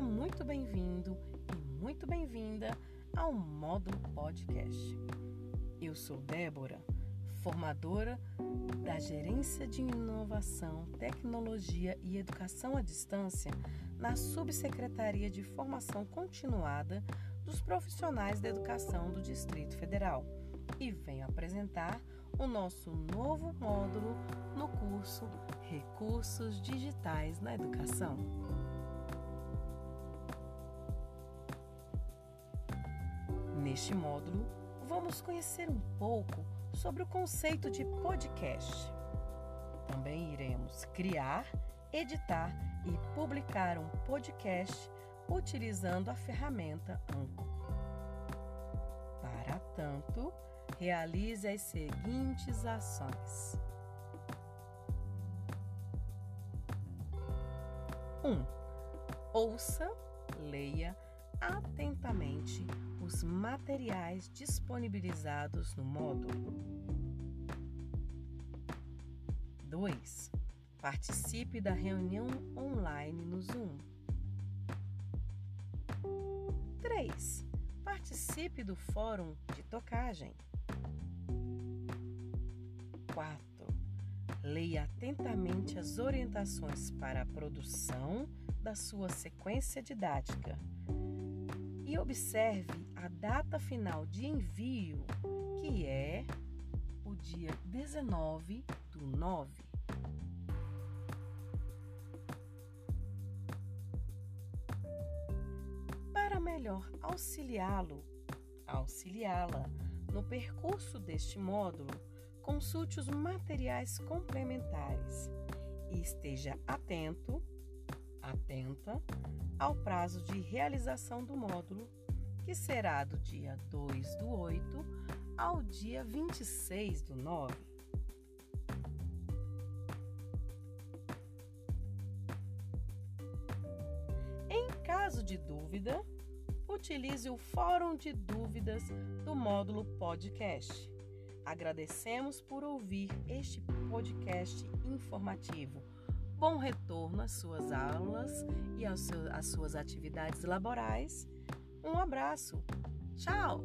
muito bem-vindo e muito bem-vinda ao Módulo Podcast. Eu sou Débora, formadora da Gerência de Inovação, Tecnologia e Educação à Distância na Subsecretaria de Formação Continuada dos Profissionais da Educação do Distrito Federal e venho apresentar o nosso novo módulo no curso Recursos Digitais na Educação. Neste módulo, vamos conhecer um pouco sobre o conceito de podcast. Também iremos criar, editar e publicar um podcast utilizando a ferramenta Anchor. Para tanto, realize as seguintes ações: 1. Um, ouça, leia atentamente os materiais disponibilizados no módulo. 2. Participe da reunião online no Zoom. 3. Participe do fórum de tocagem. 4. Leia atentamente as orientações para a produção da sua sequência didática e observe a data final de envio, que é o dia 19 do 9. Para melhor auxiliá-lo, auxiliá-la no percurso deste módulo, consulte os materiais complementares e esteja atento, atenta ao prazo de realização do módulo, que será do dia 2 do 8 ao dia 26 do 9. Em caso de dúvida, utilize o fórum de dúvidas do módulo podcast. Agradecemos por ouvir este podcast informativo bom retorno às suas aulas e às suas atividades laborais. Um abraço. Tchau!